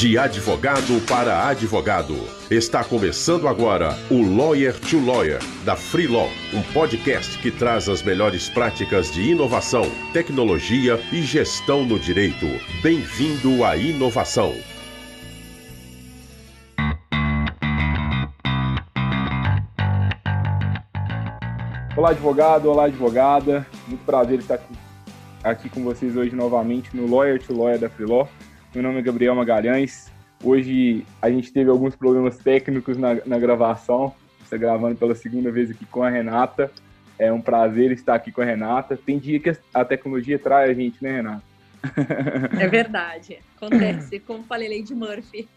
De advogado para advogado. Está começando agora o Lawyer to Lawyer, da Free Law, um podcast que traz as melhores práticas de inovação, tecnologia e gestão no direito. Bem-vindo à inovação. Olá, advogado, olá, advogada. Muito prazer estar aqui, com vocês hoje novamente no Lawyer to Lawyer da Free Law. Meu nome é Gabriel Magalhães. Hoje a gente teve alguns problemas técnicos na, na gravação. Está gravando pela segunda vez aqui com a Renata. É um prazer estar aqui com a Renata. Tem dia que a tecnologia trai a gente, né, Renata? É verdade. Acontece, como falei, Lady Murphy.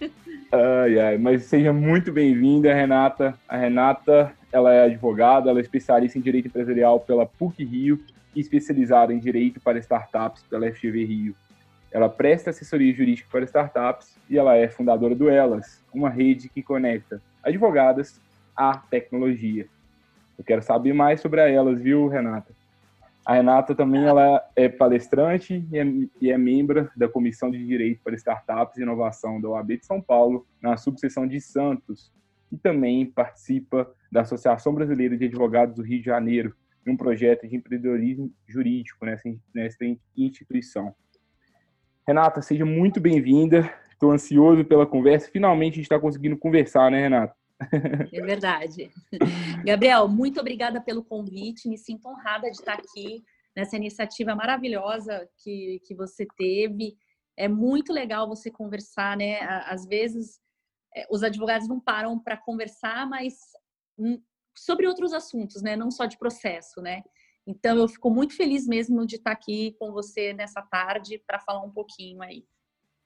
Ai, ai, mas seja muito bem-vinda, Renata. A Renata, ela é advogada, ela é especialista em Direito Empresarial pela PUC Rio e especializada em Direito para Startups pela FGV Rio. Ela presta assessoria jurídica para startups e ela é fundadora do Elas, uma rede que conecta advogadas à tecnologia. Eu quero saber mais sobre a Elas, viu, Renata? A Renata também ela é palestrante e é, e é membro da Comissão de Direito para Startups e Inovação da OAB de São Paulo, na subseção de Santos, e também participa da Associação Brasileira de Advogados do Rio de Janeiro, em um projeto de empreendedorismo jurídico nessa, nessa instituição. Renata, seja muito bem-vinda. Estou ansioso pela conversa. Finalmente a gente está conseguindo conversar, né, Renata? É verdade. Gabriel, muito obrigada pelo convite. Me sinto honrada de estar aqui nessa iniciativa maravilhosa que, que você teve. É muito legal você conversar, né? Às vezes é, os advogados não param para conversar, mas hum, sobre outros assuntos, né? Não só de processo, né? Então, eu fico muito feliz mesmo de estar aqui com você nessa tarde para falar um pouquinho aí.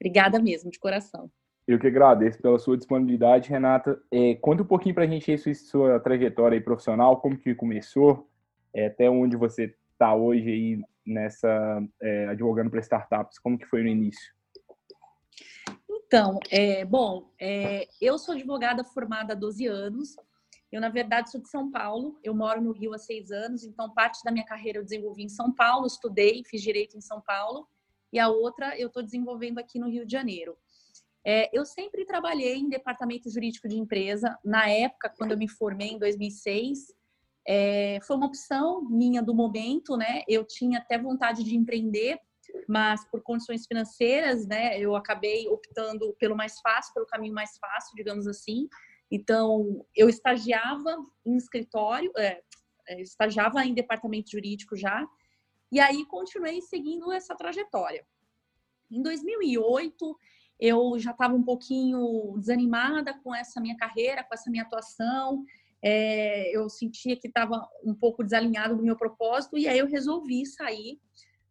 Obrigada mesmo, de coração. Eu que agradeço pela sua disponibilidade, Renata. É, conta um pouquinho para a gente aí sua, sua trajetória profissional, como que começou, é, até onde você está hoje aí nessa é, advogando para startups, como que foi no início? Então, é, bom, é, eu sou advogada formada há 12 anos, eu, na verdade, sou de São Paulo, eu moro no Rio há seis anos, então parte da minha carreira eu desenvolvi em São Paulo, estudei, fiz direito em São Paulo, e a outra eu estou desenvolvendo aqui no Rio de Janeiro. É, eu sempre trabalhei em departamento jurídico de empresa. Na época, quando eu me formei em 2006, é, foi uma opção minha do momento, né? Eu tinha até vontade de empreender, mas por condições financeiras, né? Eu acabei optando pelo mais fácil, pelo caminho mais fácil, digamos assim. Então, eu estagiava em escritório, é, é, estagiava em departamento jurídico já, e aí continuei seguindo essa trajetória. Em 2008, eu já estava um pouquinho desanimada com essa minha carreira, com essa minha atuação, é, eu sentia que estava um pouco desalinhado do meu propósito, e aí eu resolvi sair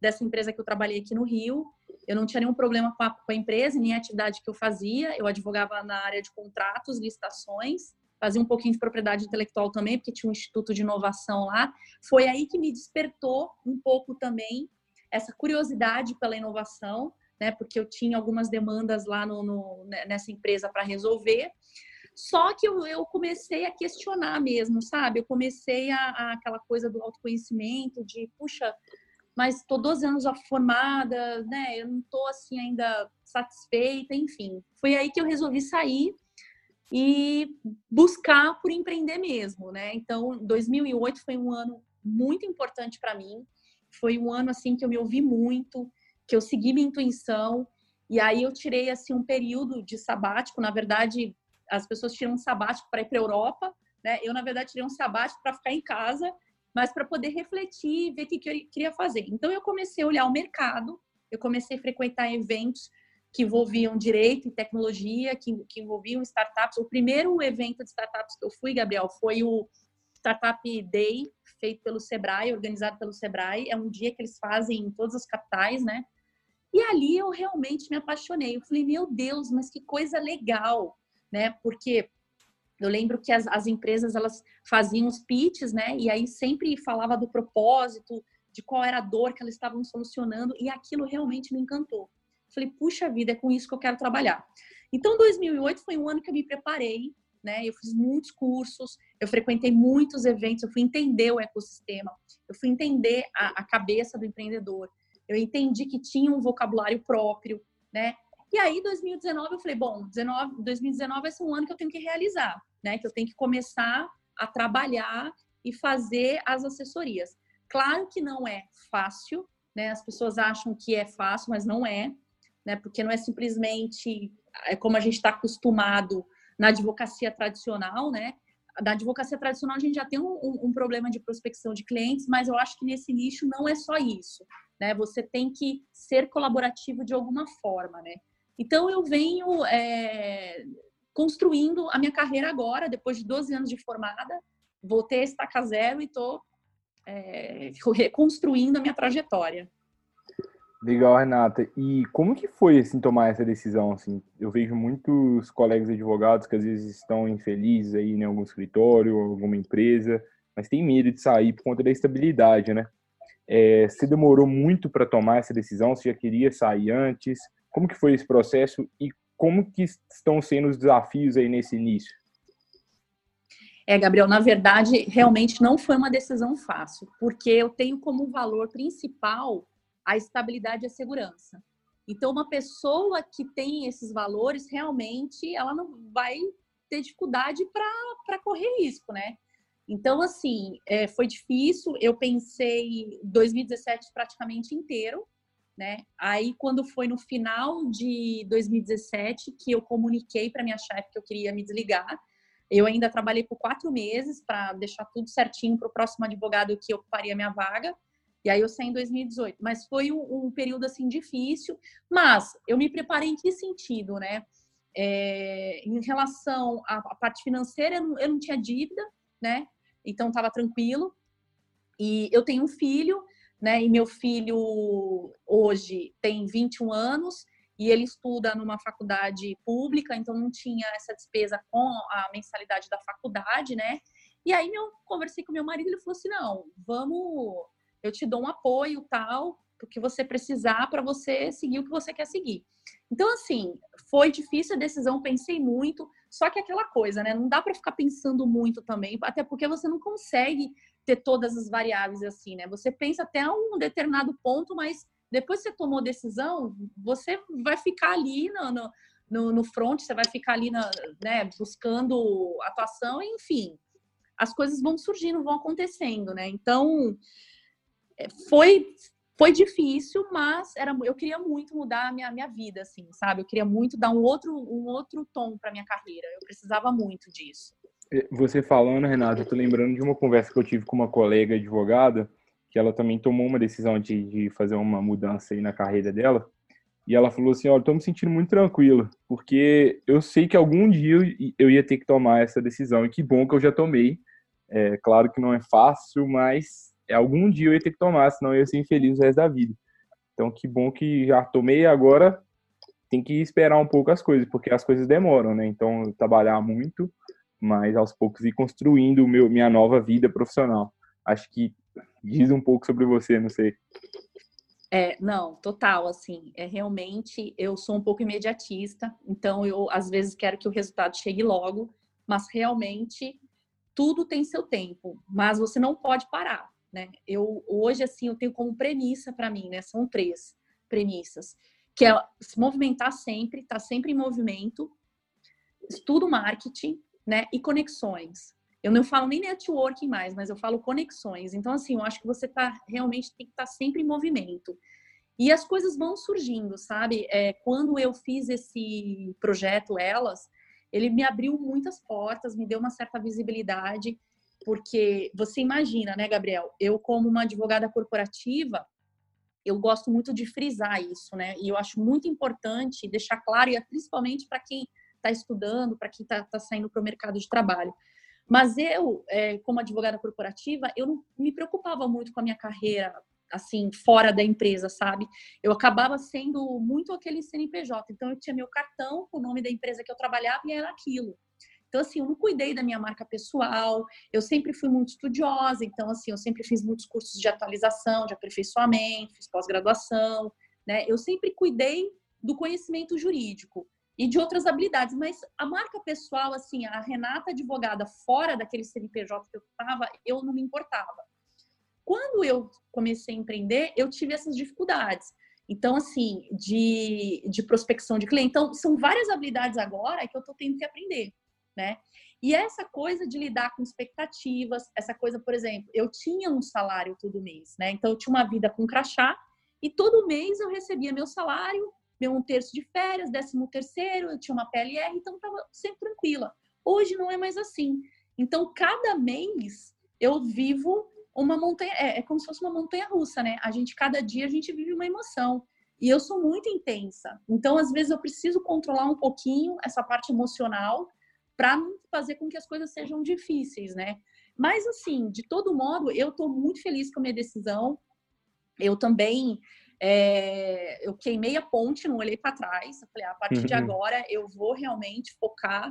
dessa empresa que eu trabalhei aqui no Rio eu não tinha nenhum problema com a, com a empresa, nem a atividade que eu fazia. Eu advogava na área de contratos, licitações, fazia um pouquinho de propriedade intelectual também, porque tinha um instituto de inovação lá. Foi aí que me despertou um pouco também essa curiosidade pela inovação, né? Porque eu tinha algumas demandas lá no, no né, nessa empresa para resolver. Só que eu, eu, comecei a questionar mesmo, sabe? Eu comecei a, a aquela coisa do autoconhecimento, de puxa, mas estou 12 anos já formada, né? Eu não estou assim ainda satisfeita, enfim. Foi aí que eu resolvi sair e buscar por empreender mesmo, né? Então, 2008 foi um ano muito importante para mim. Foi um ano assim que eu me ouvi muito, que eu segui minha intuição e aí eu tirei assim um período de sabático. Na verdade, as pessoas tiram um sabático para ir para Europa, né? Eu na verdade tirei um sabático para ficar em casa mas para poder refletir e ver o que, eu queria fazer. Então, eu comecei a olhar o mercado, eu comecei a frequentar eventos que envolviam direito e tecnologia, que, que envolviam startups. O primeiro evento de startups que eu fui, Gabriel, foi o Startup Day, feito pelo Sebrae, organizado pelo Sebrae. É um dia que eles fazem em todas as capitais, né? E ali eu realmente me apaixonei. Eu falei, meu Deus, mas que coisa legal, né? Porque eu lembro que as, as empresas elas faziam os pitches, né? E aí sempre falava do propósito, de qual era a dor que elas estavam solucionando, e aquilo realmente me encantou. Falei, puxa vida, é com isso que eu quero trabalhar. Então, 2008 foi um ano que eu me preparei, né? Eu fiz muitos cursos, eu frequentei muitos eventos, eu fui entender o ecossistema, eu fui entender a, a cabeça do empreendedor, eu entendi que tinha um vocabulário próprio, né? E aí, 2019, eu falei, bom, 19, 2019 vai ser um ano que eu tenho que realizar, né? Que eu tenho que começar a trabalhar e fazer as assessorias. Claro que não é fácil, né? As pessoas acham que é fácil, mas não é, né? Porque não é simplesmente é como a gente está acostumado na advocacia tradicional, né? Da advocacia tradicional a gente já tem um, um, um, problema de prospecção de clientes, mas eu acho que nesse nicho não é só isso, né? Você tem que ser colaborativo de alguma forma, né? Então eu venho é, construindo a minha carreira agora, depois de 12 anos de formada, voltei a estaca zero e estou é, reconstruindo a minha trajetória. Legal, Renata. E como que foi assim tomar essa decisão assim? Eu vejo muitos colegas advogados que às vezes estão infelizes aí em algum escritório, alguma empresa, mas tem medo de sair por conta da estabilidade, né? É, você demorou muito para tomar essa decisão? Você já queria sair antes? Como que foi esse processo e como que estão sendo os desafios aí nesse início? É, Gabriel, na verdade, realmente não foi uma decisão fácil, porque eu tenho como valor principal a estabilidade e a segurança. Então, uma pessoa que tem esses valores, realmente, ela não vai ter dificuldade para correr risco, né? Então, assim, é, foi difícil. Eu pensei 2017 praticamente inteiro, né? Aí, quando foi no final de 2017 que eu comuniquei para minha chefe que eu queria me desligar, eu ainda trabalhei por quatro meses para deixar tudo certinho para o próximo advogado que ocuparia minha vaga. E aí eu saí em 2018. Mas foi um, um período assim difícil. Mas eu me preparei em que sentido, né? É, em relação à, à parte financeira, eu não, eu não, tinha dívida, né? Então estava tranquilo. E eu tenho um filho, né? E meu filho hoje tem 21 anos e ele estuda numa faculdade pública, então não tinha essa despesa com a mensalidade da faculdade, né? E aí eu conversei com meu marido, ele falou assim: "Não, vamos, eu te dou um apoio tal, o que você precisar para você seguir o que você quer seguir". Então assim, foi difícil a decisão, pensei muito, só que aquela coisa, né? Não dá para ficar pensando muito também, até porque você não consegue ter todas as variáveis assim, né? Você pensa até um determinado ponto, mas depois que você tomou decisão, você vai ficar ali no, no, no front, você vai ficar ali na, né, buscando atuação, enfim. As coisas vão surgindo, vão acontecendo, né? Então, é, foi foi difícil, mas era, eu queria muito mudar a minha, minha vida, assim, sabe? Eu queria muito dar um outro, um outro tom para minha carreira. Eu precisava muito disso. É, você falando, Renata, eu tô lembrando de uma conversa que eu tive com uma colega advogada que ela também tomou uma decisão de, de fazer uma mudança aí na carreira dela. E ela falou assim: Olha, estou me sentindo muito tranquila, porque eu sei que algum dia eu ia ter que tomar essa decisão, e que bom que eu já tomei. É claro que não é fácil, mas algum dia eu ia ter que tomar, senão eu ia ser infeliz o resto da vida. Então, que bom que já tomei agora tem que esperar um pouco as coisas, porque as coisas demoram, né? Então, trabalhar muito, mas aos poucos ir construindo o meu, minha nova vida profissional. Acho que diz um pouco sobre você, não sei. É, não, total, assim, é realmente, eu sou um pouco imediatista, então eu às vezes quero que o resultado chegue logo, mas realmente tudo tem seu tempo, mas você não pode parar, né? Eu hoje assim, eu tenho como premissa para mim, né? São três premissas, que é se movimentar sempre, estar tá sempre em movimento, estudo marketing, né, e conexões. Eu não falo nem networking mais, mas eu falo conexões. Então, assim, eu acho que você tá realmente tem que estar tá sempre em movimento. E as coisas vão surgindo, sabe? É, quando eu fiz esse projeto Elas, ele me abriu muitas portas, me deu uma certa visibilidade, porque você imagina, né, Gabriel? Eu, como uma advogada corporativa, eu gosto muito de frisar isso, né? E eu acho muito importante deixar claro, e é principalmente para quem está estudando, para quem está tá saindo para o mercado de trabalho. Mas eu, é, como advogada corporativa, eu não me preocupava muito com a minha carreira, assim, fora da empresa, sabe? Eu acabava sendo muito aquele CNPJ. Então, eu tinha meu cartão com o nome da empresa que eu trabalhava e era aquilo. Então, assim, eu não cuidei da minha marca pessoal, eu sempre fui muito estudiosa, então, assim, eu sempre fiz muitos cursos de atualização, de aperfeiçoamento, fiz pós-graduação, né? Eu sempre cuidei do conhecimento jurídico e de outras habilidades. Mas a marca pessoal, assim, a Renata advogada fora daquele CNPJ que eu estava, eu não me importava. Quando eu comecei a empreender, eu tive essas dificuldades. Então, assim, de, de prospecção de cliente. Então, são várias habilidades agora que eu estou tendo que aprender, né? E essa coisa de lidar com expectativas, essa coisa, por exemplo, eu tinha um salário todo mês, né? Então, eu tinha uma vida com crachá e todo mês eu recebia meu salário, meu um terço de férias, décimo terceiro, eu tinha uma PLR, então estava sempre tranquila. Hoje não é mais assim. Então, cada mês eu vivo uma montanha, é, é como se fosse uma montanha russa, né? A gente, cada dia, a gente vive uma emoção. E eu sou muito intensa. Então, às vezes, eu preciso controlar um pouquinho essa parte emocional para não fazer com que as coisas sejam difíceis, né? Mas, assim, de todo modo, eu estou muito feliz com a minha decisão. Eu também é, eu queimei a ponte, não olhei para trás. Eu falei, ah, a partir uhum. de agora eu vou realmente focar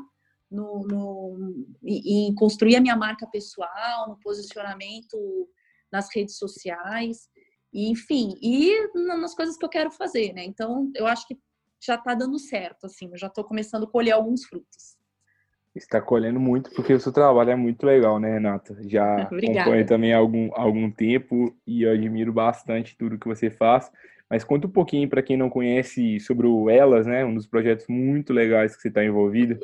no, no, em construir a minha marca pessoal, no posicionamento nas redes sociais, e, enfim, e nas coisas que eu quero fazer, né? Então, eu acho que já está dando certo, assim, eu já estou começando a colher alguns frutos. Está colhendo muito porque o seu trabalho é muito legal, né, Renata? Já acompanho também há algum, algum tempo e eu admiro bastante tudo que você faz. Mas conta um pouquinho para quem não conhece sobre o Elas, né? Um dos projetos muito legais que você está envolvido.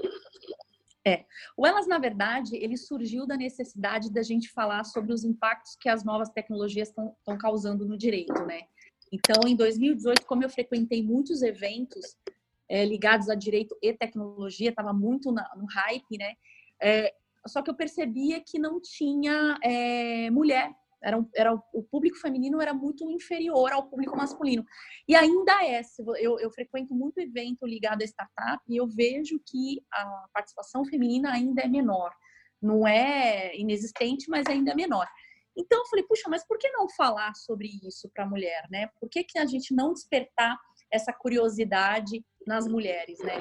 É, o Elas, na verdade, ele surgiu da necessidade da gente falar sobre os impactos que as novas tecnologias estão causando no direito, né? Então, em 2018, como eu frequentei muitos eventos é, ligados a direito e tecnologia, estava muito na, no hype, né? É, só que eu percebia que não tinha é, mulher era, um, era o público feminino era muito inferior ao público masculino. E ainda é, eu, eu frequento muito evento ligado a startup e eu vejo que a participação feminina ainda é menor. Não é inexistente, mas ainda é menor. Então eu falei, puxa, mas por que não falar sobre isso para a mulher, né? Por que, que a gente não despertar essa curiosidade nas mulheres, né?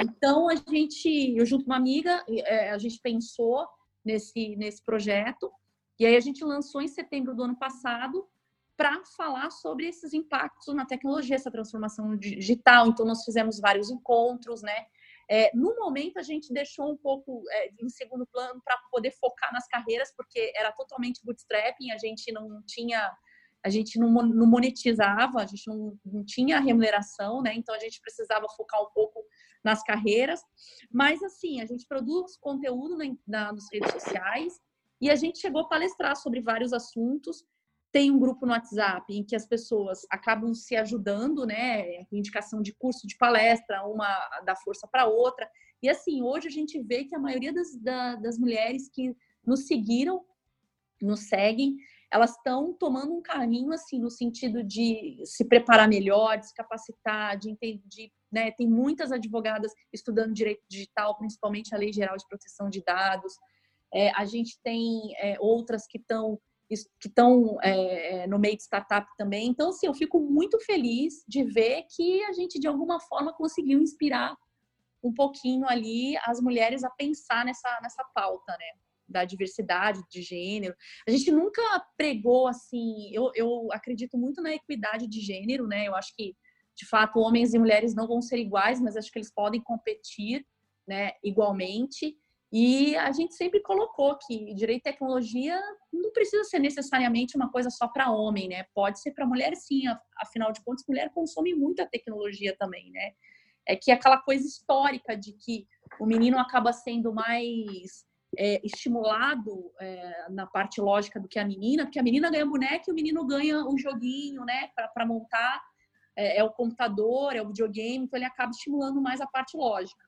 Então a gente, eu junto com uma amiga, é, a gente pensou nesse nesse projeto e aí a gente lançou em setembro do ano passado para falar sobre esses impactos na tecnologia, essa transformação digital. Então, nós fizemos vários encontros, né? É, no momento, a gente deixou um pouco é, em segundo plano para poder focar nas carreiras, porque era totalmente bootstrapping, a gente não tinha, a gente não, monetizava, a gente não, não, tinha remuneração, né? Então, a gente precisava focar um pouco nas carreiras. Mas, assim, a gente produz conteúdo na, na, nas redes sociais, e a gente chegou a palestrar sobre vários assuntos. Tem um grupo no WhatsApp em que as pessoas acabam se ajudando, né? Indicação de curso de palestra, uma dá força para outra. E assim, hoje a gente vê que a maioria das, da, das mulheres que nos seguiram, nos seguem, elas estão tomando um caminho assim no sentido de se preparar melhor, de se capacitar, de entender, né? Tem muitas advogadas estudando direito digital, principalmente a Lei Geral de Proteção de Dados. É, a gente tem é, outras que estão que estão é, é, no meio de startup também. Então, assim, eu fico muito feliz de ver que a gente, de alguma forma, conseguiu inspirar um pouquinho ali as mulheres a pensar nessa, nessa pauta, né? Da diversidade de gênero. A gente nunca pregou, assim, eu, eu acredito muito na equidade de gênero, né? Eu acho que, de fato, homens e mulheres não vão ser iguais, mas acho que eles podem competir, né, igualmente. E a gente sempre colocou que direito e tecnologia não precisa ser necessariamente uma coisa só para homem, né? Pode ser para mulher sim, afinal de contas, mulher consome muita tecnologia também, né? É que aquela coisa histórica de que o menino acaba sendo mais é, estimulado é, na parte lógica do que a menina, porque a menina ganha boneca e o menino ganha um joguinho, né, para montar. É, é o computador, é o videogame, então ele acaba estimulando mais a parte lógica.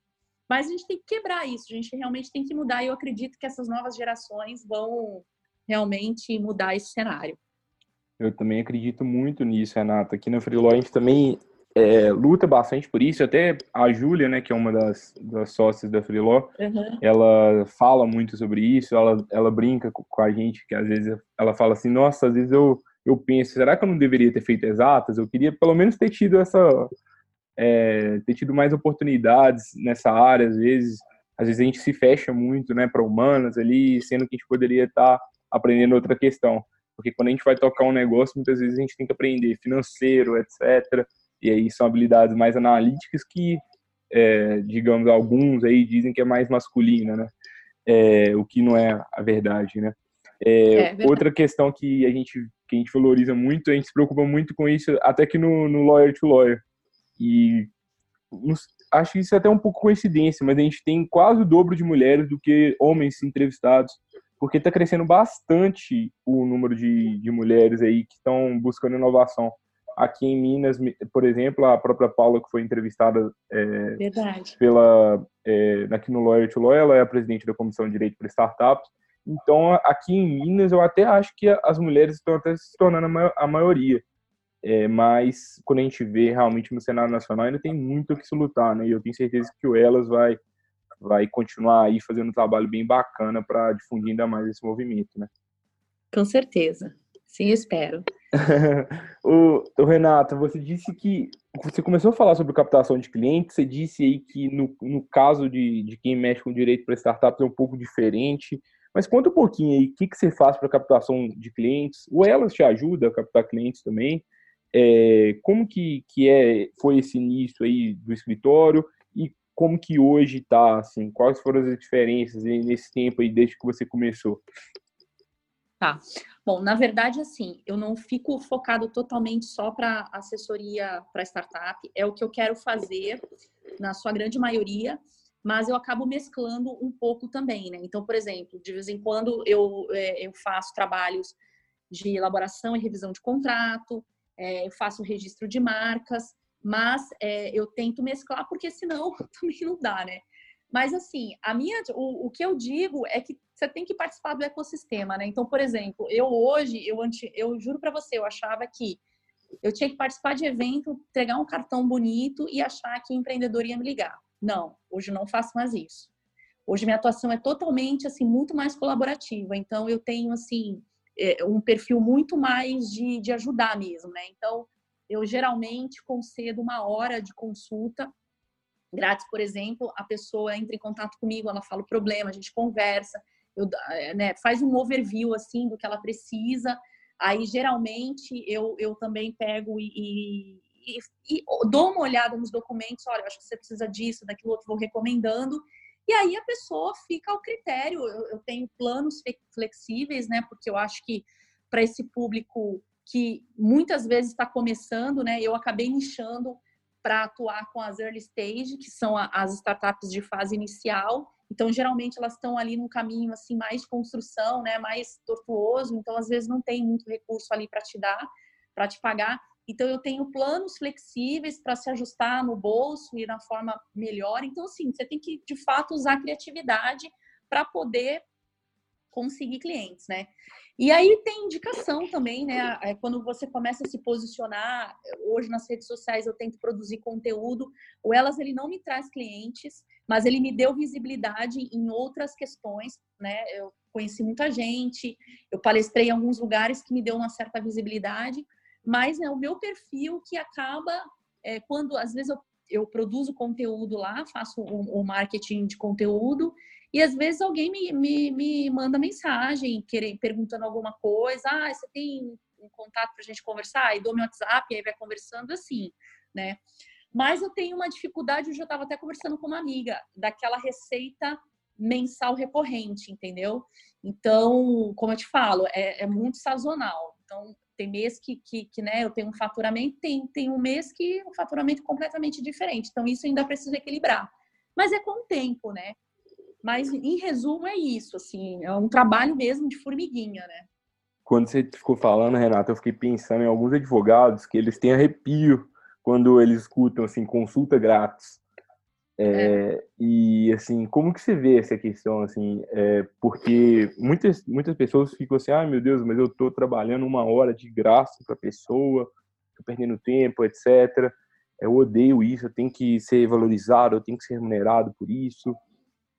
Mas a gente tem que quebrar isso, a gente realmente tem que mudar. E eu acredito que essas novas gerações vão realmente mudar esse cenário. Eu também acredito muito nisso, Renata. Aqui na Freeló a gente também é, luta bastante por isso. Até a Júlia, né, que é uma das, das sócias da Freeló, uhum. ela fala muito sobre isso. Ela, ela brinca com a gente, que às vezes ela fala assim: Nossa, às vezes eu, eu penso, será que eu não deveria ter feito exatas? Eu queria pelo menos ter tido essa é, ter tido mais oportunidades nessa área, às vezes, às vezes a gente se fecha muito, né, para humanas ali, sendo que a gente poderia estar tá aprendendo outra questão, porque quando a gente vai tocar um negócio, muitas vezes a gente tem que aprender financeiro, etc. E aí são habilidades mais analíticas que, é, digamos, alguns aí dizem que é mais masculina, né? É, o que não é a verdade, né? É, é outra questão que a gente que a gente valoriza muito, a gente se preocupa muito com isso, até que no, no Lawyer to Lawyer. E acho que isso é até um pouco coincidência, mas a gente tem quase o dobro de mulheres do que homens entrevistados, porque está crescendo bastante o número de, de mulheres aí que estão buscando inovação. Aqui em Minas, por exemplo, a própria Paula, que foi entrevistada é, pela é, aqui no Lawyer to ela é a presidente da Comissão de Direito para Startups. Então, aqui em Minas, eu até acho que as mulheres estão até se tornando a maioria. É, mas quando a gente vê realmente no cenário nacional, ainda tem muito o que se lutar, né? E eu tenho certeza que o Elas vai, vai continuar aí fazendo um trabalho bem bacana para difundir ainda mais esse movimento, né? Com certeza. Sim, espero. o, o Renato, você disse que você começou a falar sobre captação de clientes, você disse aí que no, no caso de, de quem mexe com direito para startups é um pouco diferente, mas conta um pouquinho aí, o que, que você faz para captação de clientes? O Elas te ajuda a captar clientes também? É, como que, que é, foi esse início aí do escritório e como que hoje está, assim, quais foram as diferenças nesse tempo aí desde que você começou? Tá. Bom, na verdade, assim, eu não fico focado totalmente só para assessoria para startup. É o que eu quero fazer, na sua grande maioria, mas eu acabo mesclando um pouco também, né? Então, por exemplo, de vez em quando eu, é, eu faço trabalhos de elaboração e revisão de contrato, é, eu faço registro de marcas, mas é, eu tento mesclar, porque senão também não dá, né? Mas assim, a minha, o, o que eu digo é que você tem que participar do ecossistema, né? Então, por exemplo, eu hoje, eu, anti, eu juro para você, eu achava que eu tinha que participar de evento, pegar um cartão bonito e achar que empreendedor ia me ligar. Não, hoje não faço mais isso. Hoje minha atuação é totalmente assim muito mais colaborativa. Então eu tenho assim é, um perfil muito mais de, de ajudar mesmo, né? Então, eu geralmente concedo uma hora de consulta grátis, por exemplo, a pessoa entra em contato comigo, ela fala o problema, a gente conversa, eu, é, né, faz um overview assim do que ela precisa. Aí geralmente eu, eu também pego e, e, e, dou uma olhada nos documentos, olha, acho que você precisa disso, daquilo outro, vou recomendando e aí a pessoa fica ao critério. Eu, eu tenho planos flexíveis, né? Porque eu acho que para esse público que muitas vezes está começando, né? Eu acabei nichando para atuar com as early stage, que são as startups de fase inicial. Então, geralmente elas estão ali num caminho assim mais de construção, né, mais tortuoso. Então, às vezes não tem muito recurso ali para te dar, para te pagar. Então, eu tenho planos flexíveis para se ajustar no bolso e na forma melhor. Então, assim, você tem que, de fato, usar a criatividade para poder conseguir clientes, né? E aí tem indicação também, né? É, quando você começa a se posicionar, hoje nas redes sociais eu tento produzir conteúdo. O Elas ele não me traz clientes, mas ele me deu visibilidade em outras questões, né? Eu conheci muita gente, eu palestrei em alguns lugares que me deu uma certa visibilidade mas é o meu perfil que acaba, é, quando às vezes eu, eu produzo conteúdo lá, faço o, o, marketing de conteúdo, e às vezes alguém me, me, me manda mensagem querendo, perguntando alguma coisa, ah, você tem um contato para a gente conversar? E dou meu WhatsApp, e aí vai conversando assim, né? Mas eu tenho uma dificuldade, hoje eu estava até conversando com uma amiga, daquela receita mensal recorrente, entendeu? Então, como eu te falo, é, é muito sazonal. Então, tem mês que, que, que, né, eu tenho um faturamento, tem, tem um mês que um faturamento completamente diferente. Então, isso ainda precisa equilibrar. Mas é com o tempo, né? Mas, em resumo, é isso, assim, é um trabalho mesmo de formiguinha, né? Quando você ficou falando, Renata, eu fiquei pensando em alguns advogados que eles têm arrepio quando eles escutam, assim, consulta grátis. É, é. E assim, como que você vê essa questão assim? É, porque muitas muitas pessoas ficam assim, ah, meu Deus, mas eu estou trabalhando uma hora de graça para a pessoa, estou perdendo tempo, etc. Eu odeio isso, eu tenho que ser valorizado, eu tenho que ser remunerado por isso.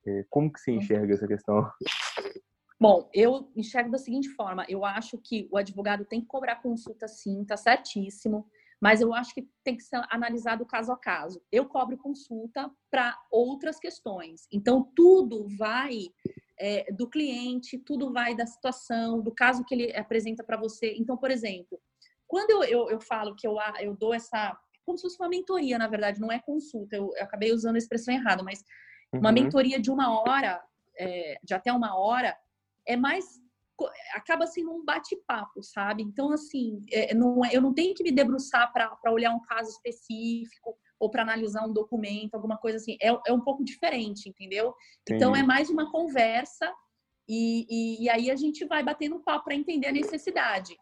É, como que você enxerga essa questão? Bom, eu enxergo da seguinte forma: eu acho que o advogado tem que cobrar consulta sim, tá certíssimo mas eu acho que tem que ser analisado caso a caso. Eu cobro consulta para outras questões. Então, tudo vai é, do cliente, tudo vai da situação, do caso que ele apresenta para você. Então, por exemplo, quando eu, eu, eu, falo que eu, eu dou essa. Como se fosse uma mentoria, na verdade, não é consulta, eu, eu acabei usando a expressão errada, mas uma uhum. mentoria de uma hora, é, de até uma hora, é mais acaba sendo um bate-papo, sabe? Então, assim, é, não, é, eu não tenho que me debruçar para olhar um caso específico ou para analisar um documento, alguma coisa assim. É, é um pouco diferente, entendeu? Entendi. Então, é mais uma conversa e, e, e aí a gente vai batendo um papo para entender a necessidade.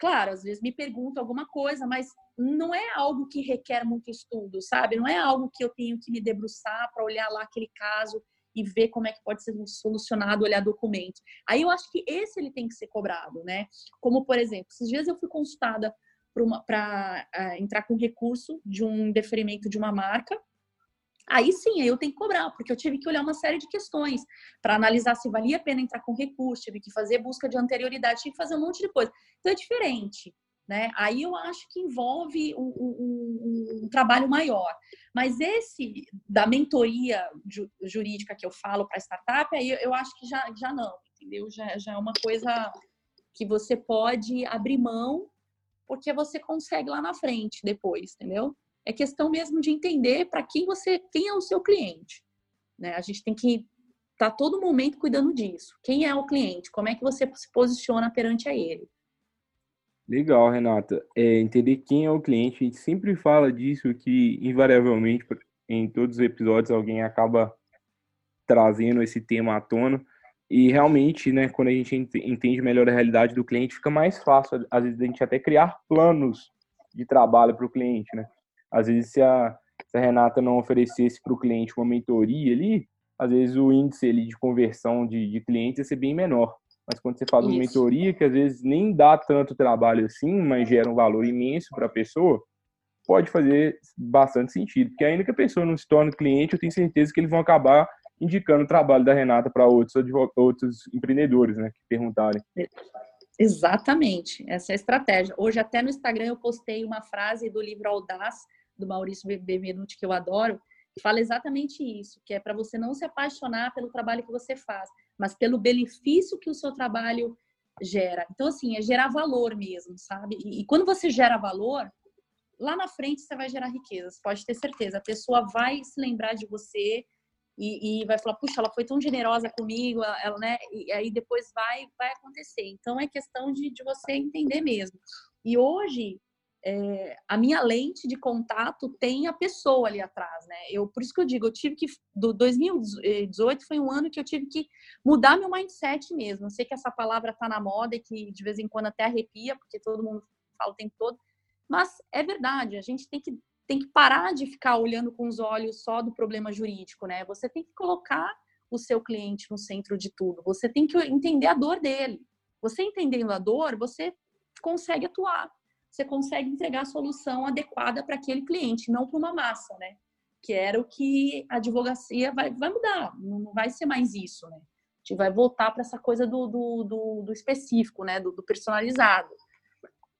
Claro, às vezes me pergunto alguma coisa, mas não é algo que requer muito estudo, sabe? Não é algo que eu tenho que me debruçar para olhar lá aquele caso e ver como é que pode ser solucionado, olhar documento. Aí eu acho que esse ele tem que ser cobrado, né? Como, por exemplo, esses dias eu fui consultada para uh, eh, entrar com recurso de um deferimento de uma marca. Aí sim, aí eu tenho que cobrar, porque eu tive que olhar uma série de questões para analisar se valia a pena entrar com recurso, tive que fazer busca de anterioridade, tive que fazer um monte de coisa. Então é diferente. Né? Aí eu acho que envolve um, um, um, trabalho maior. Mas esse da mentoria jurídica que eu falo para startup, aí eu acho que já, já não, entendeu? Já, já é uma coisa que você pode abrir mão porque você consegue lá na frente depois, entendeu? É questão mesmo de entender para quem você, quem é o seu cliente. Né? A gente tem que estar tá todo momento cuidando disso. Quem é o cliente? Como é que você se posiciona perante a ele? Legal, Renata. É, entender quem é o cliente, a gente sempre fala disso que, invariavelmente, em todos os episódios, alguém acaba trazendo esse tema à tona. E realmente, né, quando a gente entende melhor a realidade do cliente, fica mais fácil, às vezes, a gente até criar planos de trabalho para o cliente, né? Às vezes, se a, se a Renata não oferecesse para o cliente uma mentoria ali, às vezes o índice ali de conversão de, de clientes ia ser bem menor. Mas quando você faz uma mentoria, que às vezes nem dá tanto trabalho assim, mas gera um valor imenso para a pessoa, pode fazer bastante sentido. Porque ainda que a pessoa não se torne cliente, eu tenho certeza que eles vão acabar indicando o trabalho da Renata para outros, outros empreendedores, né, que perguntarem. Exatamente, essa é a estratégia. Hoje até no Instagram eu postei uma frase do livro Audaz, do Maurício Benvenuti, que eu adoro, que fala exatamente isso, que é para você não se apaixonar pelo trabalho que você faz, mas pelo benefício que o seu trabalho gera. Então, assim, é gerar valor mesmo, sabe? E, e quando você gera valor, lá na frente você vai gerar riqueza, você pode ter certeza. A pessoa vai se lembrar de você e, e vai falar, puxa, ela foi tão generosa comigo, ela, né? E aí depois vai, vai acontecer. Então, é questão de, de você entender mesmo. E hoje, é, a minha lente de contato tem a pessoa ali atrás, né? Eu, por isso que eu digo, eu tive que, do 2018 foi um ano que eu tive que mudar meu mindset mesmo. Eu sei que essa palavra tá na moda e que de vez em quando até arrepia, porque todo mundo fala o tempo todo, mas é verdade, a gente tem que, tem que parar de ficar olhando com os olhos só do problema jurídico, né? Você tem que colocar o seu cliente no centro de tudo, você tem que entender a dor dele. Você entendendo a dor, você consegue atuar você consegue entregar a solução adequada para aquele cliente, não para uma massa, né? Que era o que a advocacia vai, vai mudar, não vai ser mais isso, né? A gente vai voltar para essa coisa do, do, do, do específico, né? Do, do, personalizado.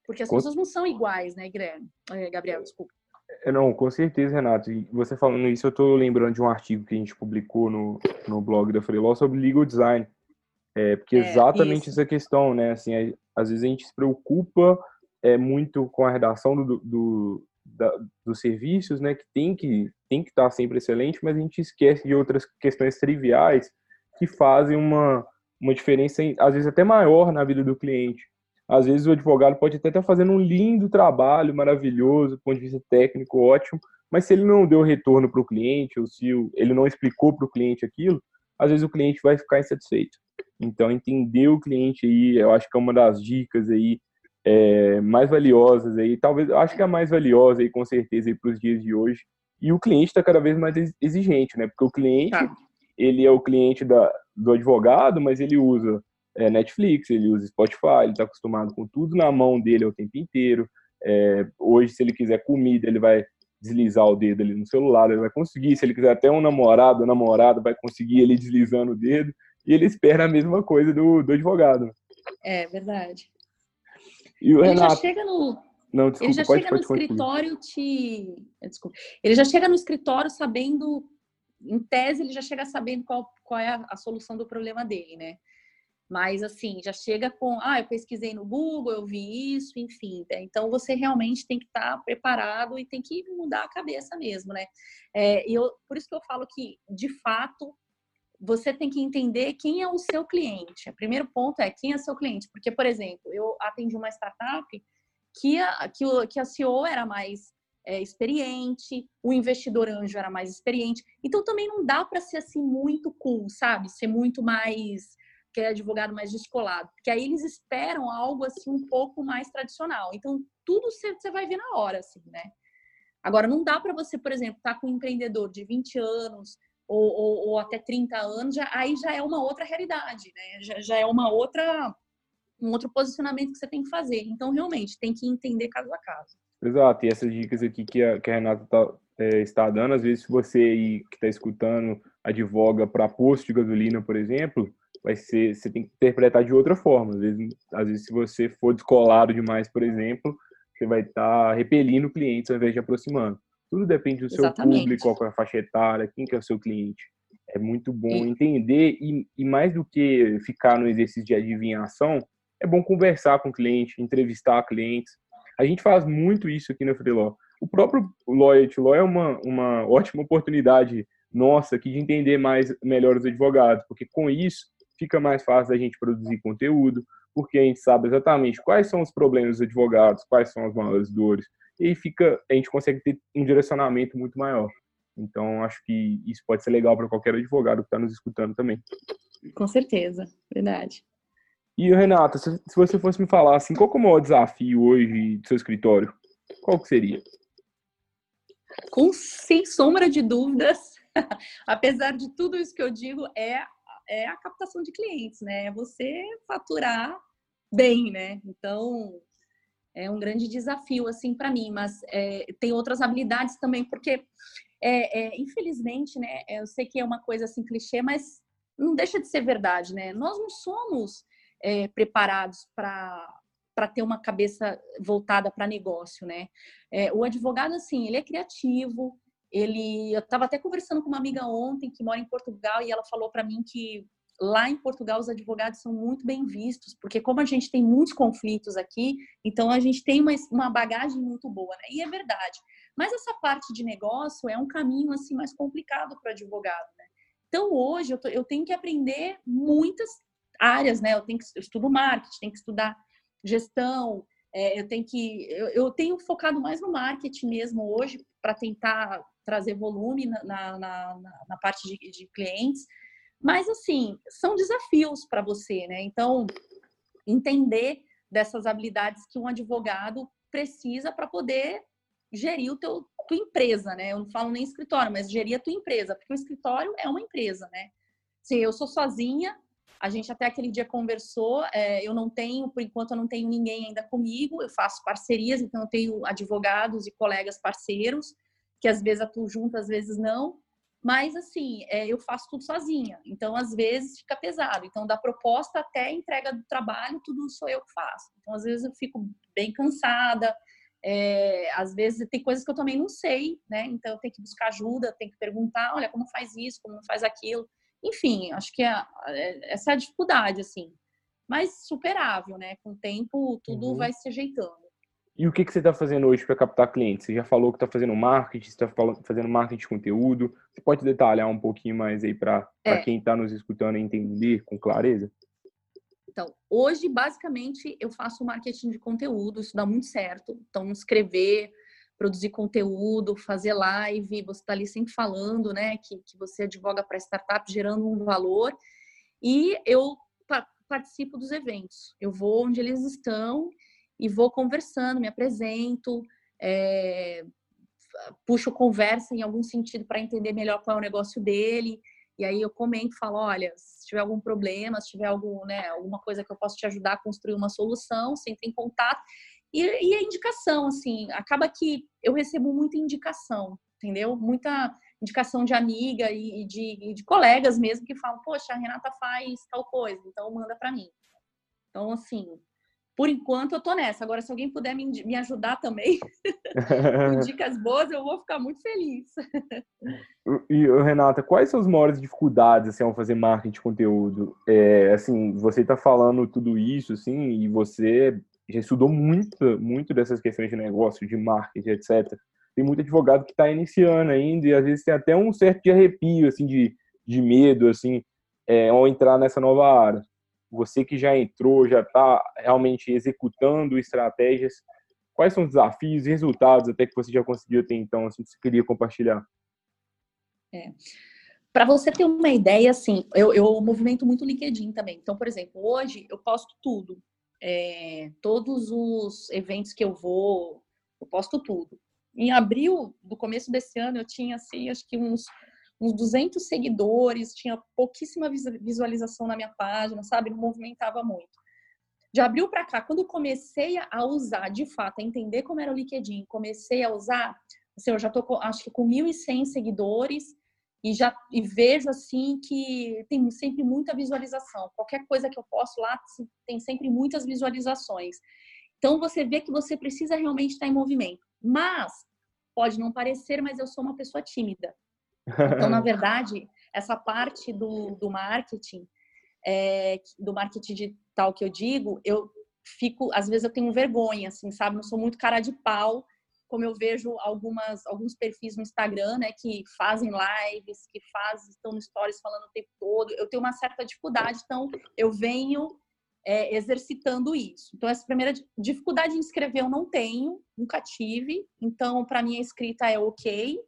Porque as com... pessoas não são iguais, né, Guilherme? É, Gabriel, desculpa. É, não, com certeza, Renato. E você falando isso, eu estou lembrando de um artigo que a gente publicou no, no blog da Freeló sobre legal design. É, porque é, exatamente isso. essa questão, né? Assim, às vezes a gente se preocupa é muito com a redação do, do da, dos serviços, né, que tem que tem que estar sempre excelente, mas a gente esquece de outras questões triviais que fazem uma uma diferença às vezes até maior na vida do cliente. Às vezes o advogado pode até estar fazendo um lindo trabalho, maravilhoso, do ponto de vista técnico, ótimo, mas se ele não deu retorno para o cliente, ou se ele não explicou para o cliente aquilo, às vezes o cliente vai ficar insatisfeito. Então, entender o cliente aí, eu acho que é uma das dicas aí é, mais valiosas aí, talvez, acho que é a mais valiosa aí com certeza para os dias de hoje. E o cliente está cada vez mais exigente, né? Porque o cliente, tá. ele é o cliente da, do advogado, mas ele usa é, Netflix, ele usa Spotify, ele está acostumado com tudo na mão dele o tempo inteiro. É, hoje, se ele quiser comida, ele vai deslizar o dedo ali no celular, ele vai conseguir. Se ele quiser até um namorado ou namorada, vai conseguir ele deslizando o dedo. E ele espera a mesma coisa do, do advogado. É verdade. E o ele Renato... já chega no. Não, desculpa, ele já pode, chega pode, no escritório te. Desculpa. Ele já chega no escritório sabendo. Em tese, ele já chega sabendo qual, qual é a, a solução do problema dele, né? Mas assim, já chega com, ah, eu pesquisei no Google, eu vi isso, enfim. Né? Então você realmente tem que estar preparado e tem que mudar a cabeça mesmo, né? É, eu, por isso que eu falo que, de fato, você tem que entender quem é o seu cliente. O primeiro ponto é quem é seu cliente. Porque, por exemplo, eu atendi uma startup que a, que, o, que a CEO era mais é, experiente, o investidor anjo era mais experiente. Então, também não dá para ser assim muito cool, sabe? Ser muito mais que é advogado mais descolado, porque aí eles esperam algo assim um pouco mais tradicional. Então, tudo você vai ver na hora, assim, né? Agora, não dá para você, por exemplo, estar tá com um empreendedor de 20 anos ou, ou, ou, até 30 anos, já, aí já é uma outra realidade, né? Já, já é uma outra, um outro posicionamento que você tem que fazer. Então, realmente, tem que entender caso a caso. Exato, e essas dicas aqui que a, que a Renata tá, é, está dando, às vezes, se você aí que está escutando advoga para posto de gasolina, por exemplo, vai ser, você tem que interpretar de outra forma. Às vezes, às vezes se você for descolado demais, por exemplo, você vai estar tá repelindo clientes ao invés de aproximando. Tudo depende do seu Exatamente. público, qual é a faixa etária, quem que é o seu cliente. É muito bom e... entender e, e mais do que ficar no exercício de adivinhação, é bom conversar com o cliente, entrevistar clientes. A gente faz muito isso aqui na Freeló. O próprio Loyalty Law é uma, uma ótima oportunidade nossa aqui de entender mais melhor os advogados, porque com isso fica mais fácil a gente produzir conteúdo, porque a gente sabe exatamente quais são os problemas dos advogados, quais são as maiores dores, e fica, a gente consegue ter um direcionamento muito maior. Então, acho que isso pode ser legal para qualquer advogado que está nos escutando também. Com certeza, verdade. E, Renata, se, se você fosse me falar assim, qual é o maior desafio hoje do seu escritório? Qual que seria? Com sem sombra de dúvidas, apesar de tudo isso que eu digo, é é a captação de clientes, né? É você faturar bem, né? Então, é um grande desafio, assim, para mim, mas é, tem outras habilidades também, porque, é, é, infelizmente, né, eu sei que é uma coisa assim clichê, mas não deixa de ser verdade, né? Nós não somos é, preparados para para ter uma cabeça voltada para negócio, né? É, o advogado, assim, ele é criativo, ele, eu estava até conversando com uma amiga ontem que mora em Portugal e ela falou para mim que lá em Portugal os advogados são muito bem vistos, porque como a gente tem muitos conflitos aqui, então a gente tem uma, uma bagagem muito boa, né? E é verdade. Mas essa parte de negócio é um caminho assim mais complicado para o advogado, né? Então hoje eu, tô, eu tenho que aprender muitas áreas, né? Eu tenho que estudo marketing, tenho que estudar gestão, é, eu tenho que eu, eu tenho focado mais no marketing mesmo hoje para tentar trazer volume na, na, na, na parte de, de clientes. Mas, assim, são desafios para você, né? Então, entender dessas habilidades que um advogado precisa para poder gerir o teu tua empresa, né? Eu não falo nem escritório, mas gerir a tua empresa, porque o escritório é uma empresa, né? Se eu sou sozinha, a gente até aquele dia conversou, é, eu não tenho, por enquanto eu não tenho ninguém ainda comigo, eu faço parcerias, então eu tenho advogados e colegas parceiros, que às vezes atuo junto, às vezes não. Mas, assim, é, eu faço tudo sozinha. Então, às vezes, fica pesado. Então, da proposta até a entrega do trabalho, tudo sou eu que faço. Então, às vezes, eu fico bem cansada. É, às vezes, tem coisas que eu também não sei, né? Então, eu tenho que buscar ajuda, tenho que perguntar, olha, como faz isso, como faz aquilo. Enfim, acho que é, é, essa é a dificuldade, assim. Mas superável, né? Com o tempo, tudo uhum. vai se ajeitando. E o que, que você está fazendo hoje para captar clientes? Você já falou que está fazendo marketing, está fazendo marketing de conteúdo. Você pode detalhar um pouquinho mais aí para é. quem está nos escutando entender com clareza? Então, hoje, basicamente, eu faço marketing de conteúdo, isso dá muito certo. Então, escrever, produzir conteúdo, fazer live, você está ali sempre falando, né, que, que você advoga para startup, gerando um valor. E eu participo dos eventos. Eu vou onde eles estão e vou conversando, me apresento, é, puxo conversa em algum sentido para entender melhor qual é o negócio dele. E aí eu comento, falo, olha, se tiver algum problema, se tiver algum, né, alguma coisa que eu possa te ajudar a construir uma solução, você entra em contato. E, e a indicação, assim, acaba que eu recebo muita indicação, entendeu? Muita indicação de amiga e de, e de colegas mesmo que falam, poxa, a Renata faz tal coisa, então manda para mim. Então, assim, por enquanto eu tô nessa. Agora, se alguém puder me, me ajudar também com dicas boas, eu vou ficar muito feliz. e, Renata, quais são as maiores dificuldades assim, ao fazer marketing de conteúdo? É, assim, você está falando tudo isso, assim, e você já estudou muito, muito dessas questões de negócio, de marketing, etc. Tem muito advogado que está iniciando ainda e às vezes tem até um certo de arrepio, assim, de, de medo, assim, é, ao entrar nessa nova área? Você que já entrou, já está realmente executando estratégias, quais são os desafios e resultados até que você já conseguiu até então, assim, que você queria compartilhar? É. Para você ter uma ideia, assim, eu, eu movimento muito o LinkedIn também. Então, por exemplo, hoje eu posto tudo. É, todos os eventos que eu vou, eu posto tudo. Em abril do começo desse ano, eu tinha, assim, acho que uns, uns 200 seguidores, tinha pouquíssima visualização na minha página, sabe? Não movimentava muito. De abril para cá, quando comecei a usar, de fato, a entender como era o LinkedIn, comecei a usar, assim, eu já tô, com, acho que com 1.100 seguidores, e já e vejo assim que tem sempre muita visualização. Qualquer coisa que eu posto lá tem sempre muitas visualizações. Então você vê que você precisa realmente estar em movimento. Mas pode não parecer, mas eu sou uma pessoa tímida. Então, na verdade, essa parte do, do marketing, é, do marketing digital que eu digo, eu fico, às vezes eu tenho vergonha, assim, sabe? Não sou muito cara de pau como eu vejo algumas, alguns perfis no Instagram, né, que fazem lives, que fazem, estão no stories falando o tempo todo, eu tenho uma certa dificuldade, então eu venho é, exercitando isso. Então, essa primeira dificuldade em escrever eu não tenho, nunca tive, então, para mim, a escrita é ok.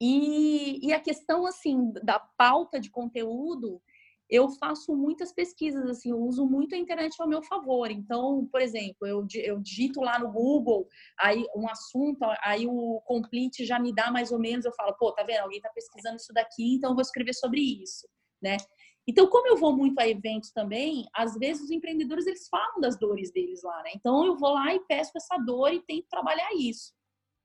E, e a questão, assim, da pauta de conteúdo, eu faço muitas pesquisas, assim, eu uso muito a internet ao meu favor. Então, por exemplo, eu, eu digito lá no Google aí um assunto, aí o complete já me dá mais ou menos, eu falo, pô, tá vendo? Alguém tá pesquisando isso daqui, então eu vou escrever sobre isso, né? Então, como eu vou muito a eventos também, às vezes os empreendedores eles falam das dores deles lá, né? Então eu vou lá e peço essa dor e tento trabalhar isso,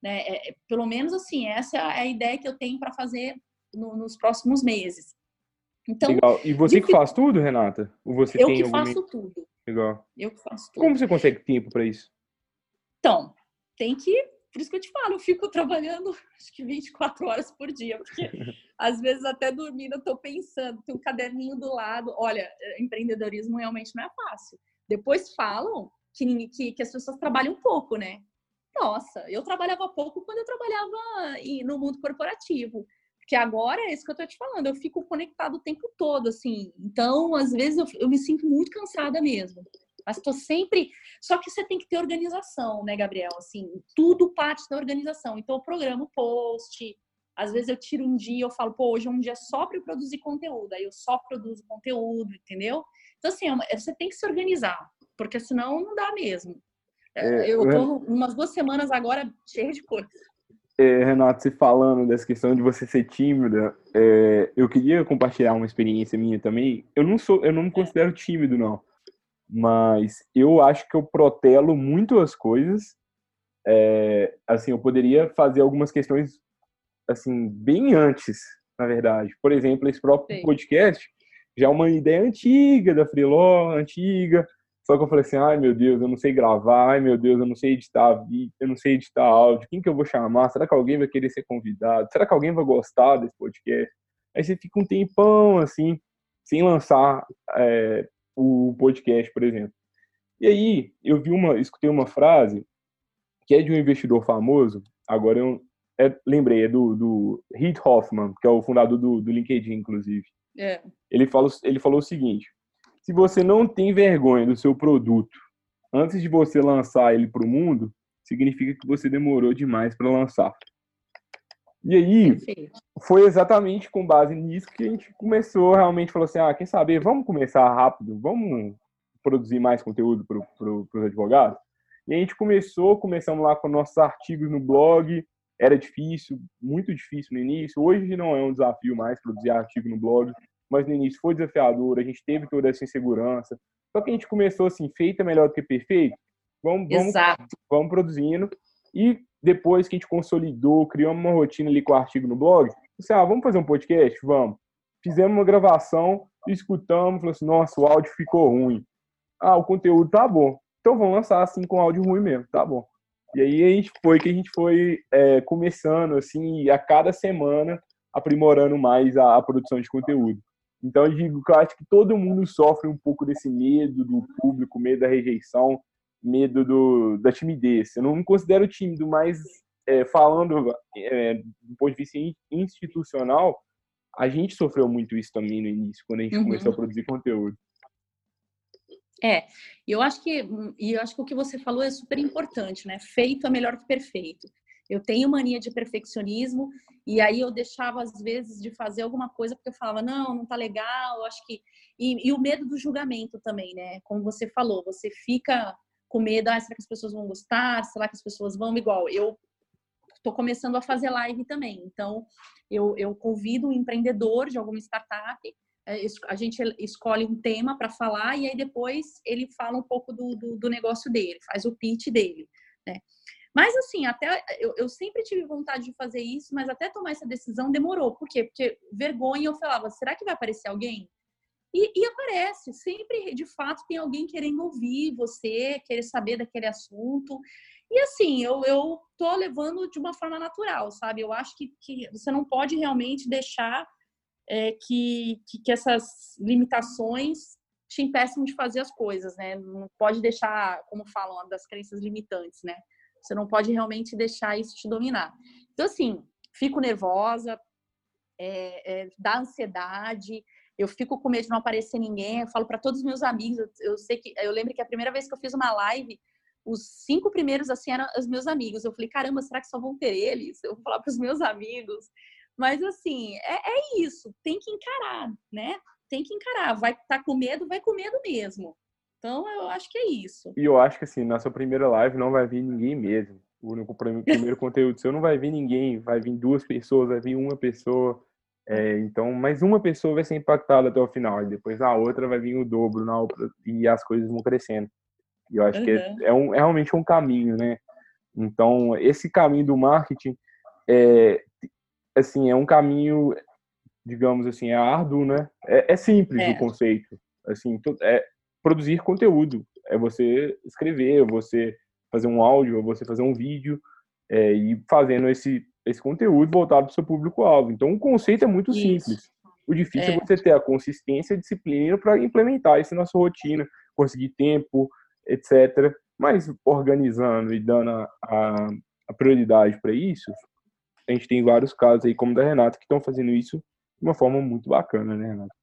né? É, é pelo menos assim, essa é a ideia que eu tenho para fazer no, nos próximos meses. Então, Legal. E você que faz tudo, Renata? Ou você eu tem que algum... faço tudo. Legal. Eu que faço tudo. Como você consegue tempo para isso? Então, tem que. Por isso que eu te falo, eu fico trabalhando acho que 24 horas por dia, porque às vezes até dormindo eu tô pensando, tem um caderninho do lado. Olha, empreendedorismo realmente não é fácil. Depois falam que, que, que as pessoas trabalham pouco, né? Nossa, eu trabalhava pouco quando eu trabalhava no mundo corporativo. Porque agora é isso que eu tô te falando, eu fico conectado o tempo todo, assim. Então, às vezes, eu, eu me sinto muito cansada mesmo. Mas tô sempre. Só que você tem que ter organização, né, Gabriel? Assim, tudo parte da organização. Então, eu programo post. Às vezes eu tiro um dia, eu falo, pô, hoje é um dia só para produzir conteúdo. Aí eu só produzo conteúdo, entendeu? Então, assim, é você tem que se organizar, porque senão não dá mesmo. É, eu tô é umas duas semanas agora cheia de coisa é, Renato, você falando dessa questão de você ser tímida, é, eu queria compartilhar uma experiência minha também. Eu não sou, eu não me considero tímido não, mas eu acho que eu protelo muito as coisas. É, assim, eu poderia fazer algumas questões assim bem antes, na verdade. Por exemplo, esse próprio Sim. podcast já é uma ideia antiga da Freeló, antiga. Só que eu falei assim, ai meu Deus, eu não sei gravar, ai meu Deus, eu não sei editar vídeo, eu não sei editar áudio, quem que eu vou chamar? Será que alguém vai querer ser convidado? Será que alguém vai gostar desse podcast? Aí você fica um tempão assim, sem lançar é, o podcast, por exemplo. E aí, eu vi uma, escutei uma frase que é de um investidor famoso, agora eu é, lembrei, é do, do Reid Hoffman, que é o fundador do, do LinkedIn, inclusive. É. Ele, falou, ele falou o seguinte, se você não tem vergonha do seu produto antes de você lançar ele para o mundo, significa que você demorou demais para lançar. E aí, foi exatamente com base nisso que a gente começou realmente, falou assim, ah, quem saber, vamos começar rápido, vamos produzir mais conteúdo para pro, os advogados? E a gente começou, começamos lá com nossos artigos no blog, era difícil, muito difícil no início, hoje não é um desafio mais produzir artigo no blog, mas no início foi desafiador, a gente teve toda essa insegurança. Só que a gente começou assim, feita melhor do que perfeito, vamos, vamos, vamos produzindo. E depois que a gente consolidou, criamos uma rotina ali com o artigo no blog, você, ah, vamos fazer um podcast? Vamos. Fizemos uma gravação, escutamos, falou assim, nossa, o áudio ficou ruim. Ah, o conteúdo tá bom. Então vamos lançar assim com áudio ruim mesmo, tá bom. E aí a gente foi que a gente foi é, começando assim, a cada semana aprimorando mais a, a produção de conteúdo. Então eu digo que eu acho que todo mundo sofre um pouco desse medo do público, medo da rejeição, medo do, da timidez. Eu não me considero tímido, mas é, falando é, do ponto de vista institucional, a gente sofreu muito isso também no início, quando a gente uhum. começou a produzir conteúdo. É, eu acho que e eu acho que o que você falou é super importante, né? Feito é melhor que perfeito. Eu tenho mania de perfeccionismo e aí eu deixava às vezes de fazer alguma coisa porque eu falava não, não tá legal. Acho que e, e o medo do julgamento também, né? Como você falou, você fica com medo, ah, será que as pessoas vão gostar? Será que as pessoas vão igual? Eu tô começando a fazer live também, então eu, eu convido um empreendedor de alguma startup é, a gente escolhe um tema para falar e aí depois ele fala um pouco do, do, do negócio dele, faz o pitch dele, né? Mas assim, até eu, eu, sempre tive vontade de fazer isso, mas até tomar essa decisão demorou. Por quê? Porque vergonha eu falava, será que vai aparecer alguém? E, e, aparece, sempre de fato tem alguém querendo ouvir você, querer saber daquele assunto. E assim, eu, eu tô levando de uma forma natural, sabe? Eu acho que, que você não pode realmente deixar é, que, que, que essas limitações te impeçam de fazer as coisas, né? Não pode deixar, como falam, das crenças limitantes, né? Você não pode realmente deixar isso te dominar. Então, assim, fico nervosa, é, é, dá ansiedade, eu fico com medo de não aparecer ninguém. Eu falo para todos os meus amigos, eu, eu, sei que eu lembro que a primeira vez que eu fiz uma live, os cinco primeiros assim eram os meus amigos. Eu falei, caramba, será que só vão ter eles? Eu vou falar para os meus amigos. Mas assim, é, é isso, tem que encarar, né? Tem que encarar. Vai estar tá com medo, vai com medo mesmo. Então, eu acho que é isso. E eu acho que assim, na sua primeira live não vai vir ninguém mesmo. O único primeiro conteúdo seu não vai vir ninguém, vai vir duas pessoas, vai vir uma pessoa. É, então, mais uma pessoa vai ser impactada até o final, e depois a outra vai vir o dobro na outra, e as coisas vão crescendo. E eu acho uhum. que é, é, um, é realmente um caminho, né? Então, esse caminho do marketing é, assim, é um caminho, digamos assim, é árduo, né? É, é simples é. o conceito. Assim, é produzir conteúdo. É você escrever, você fazer um áudio, você fazer um vídeo é, e fazendo esse, esse conteúdo voltado para o seu público-alvo. Então, o conceito é muito isso. simples. O difícil é. é você ter a consistência e a disciplina para implementar isso na sua rotina, conseguir tempo, etc. Mas organizando e dando a, a, a prioridade para isso, a gente tem vários casos aí, como da Renata, que estão fazendo isso de uma forma muito bacana, né, Renata?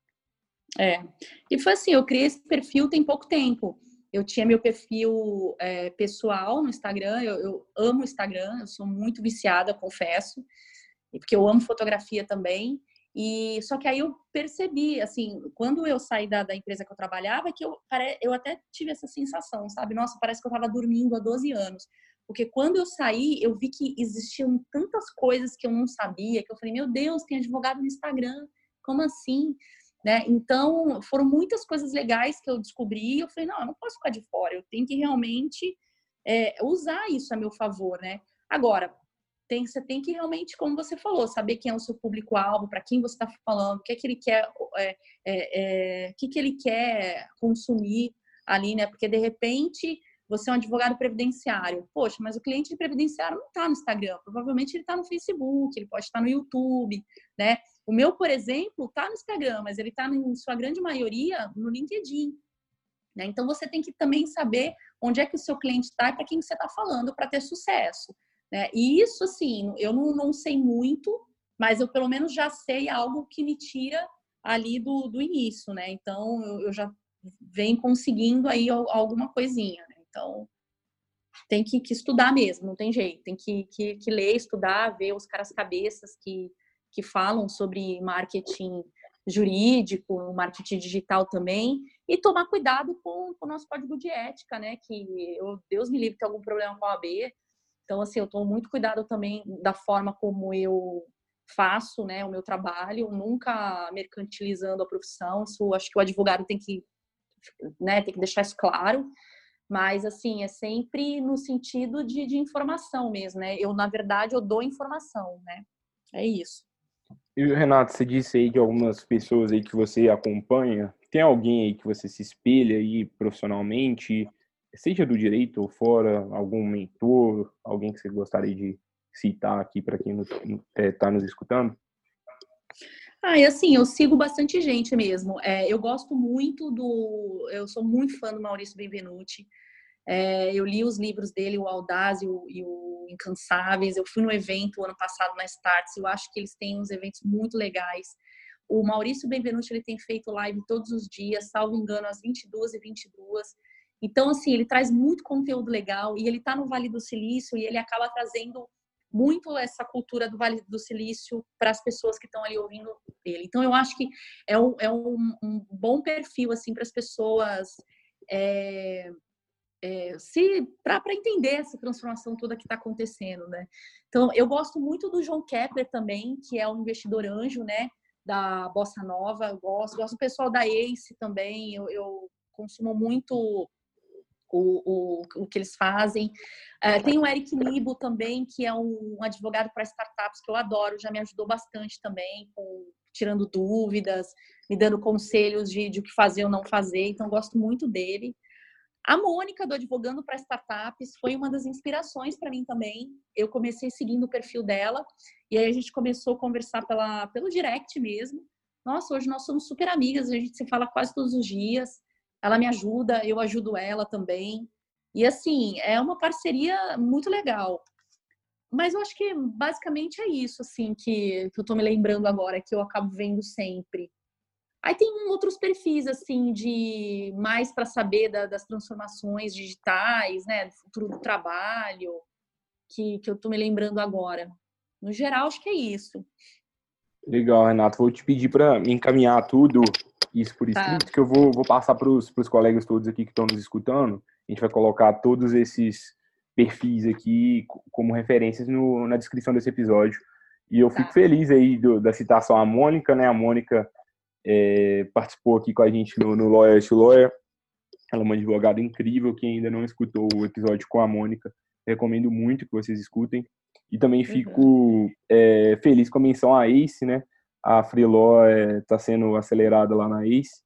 É. E foi assim, eu criei esse perfil tem pouco tempo. Eu tinha meu perfil é, pessoal no Instagram, eu, eu amo o Instagram, eu sou muito viciada, confesso, porque eu amo fotografia também. E só que aí eu percebi, assim, quando eu saí da, da empresa que eu trabalhava, que eu, eu até tive essa sensação, sabe? Nossa, parece que eu estava dormindo há 12 anos. Porque quando eu saí, eu vi que existiam tantas coisas que eu não sabia, que eu falei, meu Deus, tem advogado no Instagram, como assim? Né? Então, foram muitas coisas legais que eu descobri. Eu falei, não, eu não posso ficar de fora, eu tenho que realmente é, usar isso a meu favor, né? Agora, tem, você tem que realmente, como você falou, saber quem é o seu público-alvo, para quem você está falando, o que é que ele quer, é, é, é, que, que ele quer consumir ali, né? Porque de repente você é um advogado previdenciário. Poxa, mas o cliente de previdenciário não está no Instagram. Provavelmente ele está no Facebook, ele pode estar no YouTube, né? O meu, por exemplo, está no Instagram, mas ele está, em sua grande maioria, no LinkedIn. Né? Então, você tem que também saber onde é que o seu cliente está e para quem você está falando para ter sucesso. Né? E isso, assim, eu não, não sei muito, mas eu pelo menos já sei algo que me tira ali do, do início, né? Então, eu, eu já venho conseguindo aí alguma coisinha, né? Então, tem que, que, estudar mesmo, não tem jeito. Tem que, que, que, ler, estudar, ver os caras cabeças que, que falam sobre marketing jurídico, marketing digital também, e tomar cuidado com, com o nosso código de ética, né? Que eu, Deus me livre ter algum problema com a AB. Então, assim, eu tomo muito cuidado também da forma como eu faço, né, o meu trabalho, nunca mercantilizando a profissão. Isso acho que o advogado tem que, né, tem que deixar isso claro. Mas, assim, é sempre no sentido de, de informação mesmo, né? Eu, na verdade, eu dou informação, né? É isso. E, Renato, você disse aí que algumas pessoas aí que você acompanha, tem alguém aí que você se espelha aí profissionalmente, seja do direito ou fora, algum mentor, alguém que você gostaria de citar aqui para quem está é, nos escutando? Ah, e assim, eu sigo bastante gente mesmo. É, eu gosto muito do. Eu sou muito fã do Maurício Benvenuti. É, eu li os livros dele, o Audaz e o, e o, Incansáveis. Eu fui no evento ano passado na Starts. Eu acho que eles têm uns eventos muito legais. O Maurício Benvenuti ele tem feito live todos os dias, salvo engano, às 22 e 22. Então, assim, ele traz muito conteúdo legal e ele está no Vale do Silício e ele acaba trazendo muito essa cultura do Vale do Silício para as pessoas que estão ali ouvindo ele. Então, eu acho que é um, é um, um bom perfil, assim, para as pessoas é, é, se para entender essa transformação toda que está acontecendo, né? Então, eu gosto muito do João Kepler também, que é um investidor anjo, né? Da Bossa Nova, eu gosto. Gosto do pessoal da Ace também, eu, eu consumo muito o, o, o que eles fazem. Uh, tem o Eric Nibo também, que é um, um advogado para startups que eu adoro, já me ajudou bastante também, com, tirando dúvidas, me dando conselhos de, de o que fazer ou não fazer, então gosto muito dele. A Mônica, do Advogando para Startups, foi uma das inspirações para mim também. Eu comecei seguindo o perfil dela, e aí a gente começou a conversar pela, pelo direct mesmo. Nossa, hoje nós somos super amigas, a gente se fala quase todos os dias ela me ajuda, eu ajudo ela também. E assim, é uma parceria muito legal. Mas eu acho que basicamente é isso, assim, que, que eu tô me lembrando agora, que eu acabo vendo sempre. Aí tem outros perfis, assim, de mais para saber da, das transformações digitais, né, do futuro do trabalho, que, que eu tô me lembrando agora. No geral, acho que é isso. Legal, Renato. Vou te pedir para encaminhar tudo isso por tá. escrito, tá. que eu vou, vou passar para os colegas todos aqui que estão nos escutando. A gente vai colocar todos esses perfis aqui como referências no, na descrição desse episódio. E eu fico tá. feliz aí do, da citação à Mônica, né? A Mônica é, participou aqui com a gente no, no Lawyer to Lawyer. Ela é uma advogada incrível. Quem ainda não escutou o episódio com a Mônica, recomendo muito que vocês escutem. E também uhum. fico uhum. é, feliz com a menção à Ace, né? a Freeló está é, sendo acelerada lá na ACE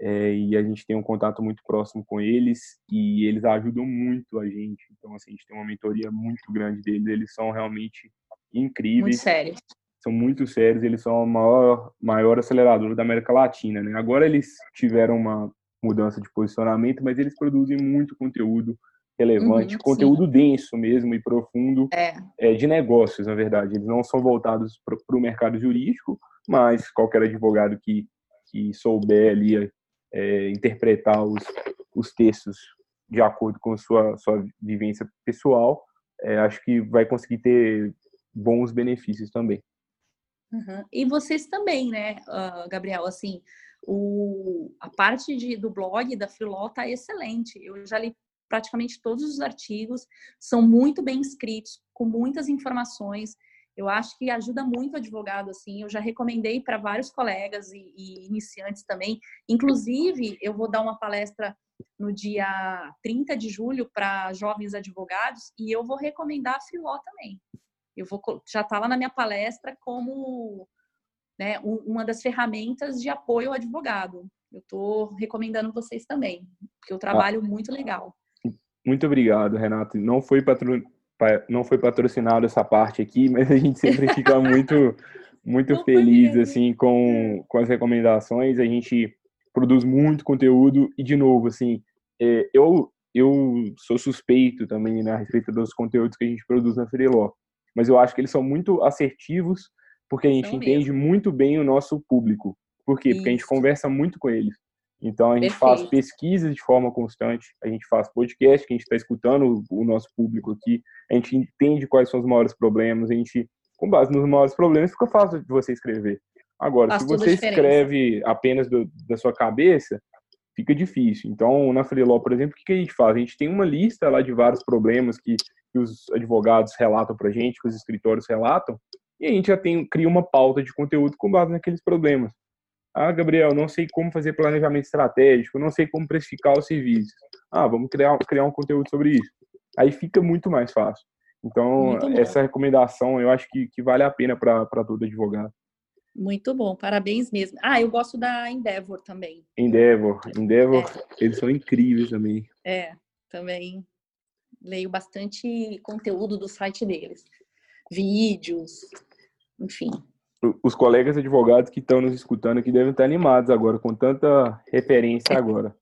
é, e a gente tem um contato muito próximo com eles e eles ajudam muito a gente. Então, assim, a gente tem uma mentoria muito grande deles. Eles são realmente incríveis. Muito sérios. São muito sérios. Eles são a maior, maior aceleradora da América Latina, né? Agora eles tiveram uma mudança de posicionamento, mas eles produzem muito conteúdo relevante, uhum, conteúdo sim. denso mesmo e profundo é. É, de negócios, na verdade. Eles não são voltados para o mercado jurídico, mas qualquer advogado que, que souber ali é, interpretar os, os textos de acordo com sua, sua vivência pessoal, é, acho que vai conseguir ter bons benefícios também. Uhum. E vocês também, né, uh, Gabriel? Assim, o, a parte de, do blog da Freeló tá excelente. Eu já li praticamente todos os artigos, são muito bem escritos, com muitas informações. Eu acho que ajuda muito o advogado, assim. Eu já recomendei para vários colegas e, e, iniciantes também. Inclusive, eu vou dar uma palestra no dia 30 de julho para jovens advogados e eu vou recomendar a Filó também. Eu vou já está lá na minha palestra como né, uma das ferramentas de apoio ao advogado. Eu estou recomendando vocês também, porque eu trabalho ah, muito legal. Muito obrigado, Renato. Não foi patro não foi patrocinado essa parte aqui, mas a gente sempre fica muito muito não feliz assim com, com as recomendações. A gente produz muito conteúdo e de novo assim, é, eu eu sou suspeito também né, a respeito dos conteúdos que a gente produz na Freeló, mas eu acho que eles são muito assertivos porque a gente entende mesmo. muito bem o nosso público. Por quê? Isso. Porque a gente conversa muito com eles. Então a gente Perfeito. faz pesquisas de forma constante, a gente faz podcast, que a gente está escutando o nosso público aqui, a gente entende quais são os maiores problemas, a gente, com base nos maiores problemas, fica fácil de você escrever. Agora, faz se você escreve apenas do, da sua cabeça, fica difícil. Então, na Freeló, por exemplo, o que a gente faz? A gente tem uma lista lá de vários problemas que, que os advogados relatam para a gente, que os escritórios relatam, e a gente já tem, cria uma pauta de conteúdo com base naqueles problemas. Ah, Gabriel, não sei como fazer planejamento estratégico, não sei como precificar os serviços. Ah, vamos criar, criar um conteúdo sobre isso. Aí fica muito mais fácil. Então, essa recomendação eu acho que, que vale a pena para todo advogado. Muito bom, parabéns mesmo. Ah, eu gosto da Endeavor também. Endeavor, Endeavor, é. eles são incríveis também. É, também leio bastante conteúdo do site deles, vídeos, enfim os colegas advogados que estão nos escutando aqui devem estar animados agora, com tanta referência agora.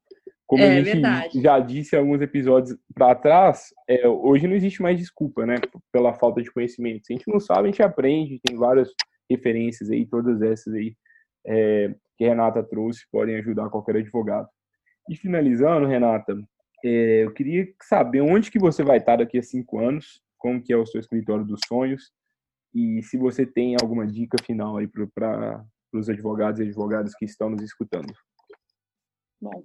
Como é, a gente verdade. já disse alguns episódios para trás, é, hoje não existe mais desculpa, né? Pela falta de conhecimento. Se a gente não sabe, a gente aprende, tem várias referências aí, todas essas aí é, que a Renata trouxe podem ajudar qualquer advogado. E finalizando, Renata, é, eu queria saber onde que você vai estar daqui a cinco anos, como que é o seu escritório dos sonhos e se você tem alguma dica final aí para os advogados e advogadas que estão nos escutando. Bom,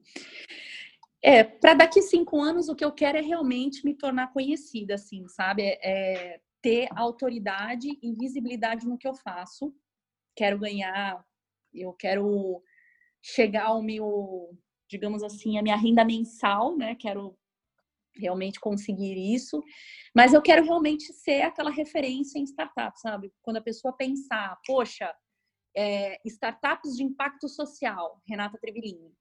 é, para daqui cinco anos, o que eu quero é realmente me tornar conhecida, assim, sabe? É, é, ter autoridade e visibilidade no que eu faço. Quero ganhar, eu quero chegar ao meu, digamos assim, a minha renda mensal, né? Quero realmente conseguir isso, mas eu quero realmente ser aquela referência em startups, sabe? Quando a pessoa pensar, poxa, é, startups de impacto social, Renata Trevilini.